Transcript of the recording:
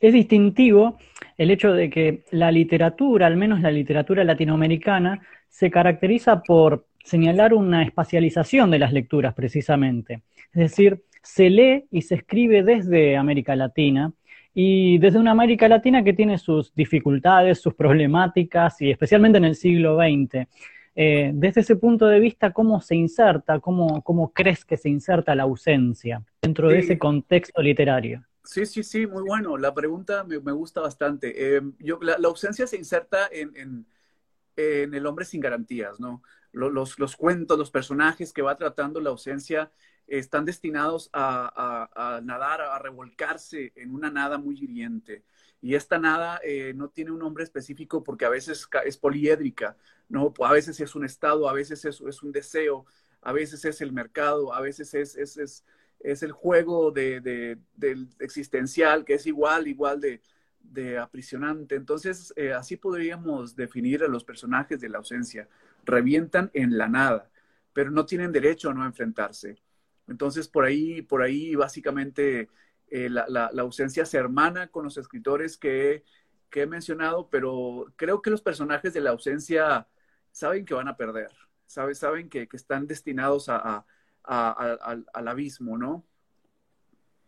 es distintivo el hecho de que la literatura, al menos la literatura latinoamericana, se caracteriza por señalar una espacialización de las lecturas precisamente. Es decir, se lee y se escribe desde América Latina y desde una América Latina que tiene sus dificultades, sus problemáticas y especialmente en el siglo XX. Eh, desde ese punto de vista, ¿cómo se inserta, cómo, cómo crees que se inserta la ausencia dentro de ese contexto literario? Sí, sí, sí, muy bueno. La pregunta me, gusta bastante. Eh, yo, la, ausencia se inserta en, en, el hombre sin garantías, ¿no? Los, los, cuentos, los personajes que va tratando la ausencia están destinados a, nadar, a revolcarse en una nada muy hiriente. Y esta nada eh, no tiene un nombre específico porque a veces es poliédrica, ¿no? A veces es un estado, a veces es, un deseo, a veces es el mercado, a veces es, es, es, es el juego de, de, del existencial, que es igual, igual de, de aprisionante. Entonces, eh, así podríamos definir a los personajes de la ausencia. Revientan en la nada, pero no tienen derecho a no enfrentarse. Entonces, por ahí, por ahí básicamente eh, la, ausencia se hermana con los escritores que, he mencionado, pero creo que los personajes de la ausencia saben que van a perder, saben, saben que, están destinados a, al abismo, ¿no?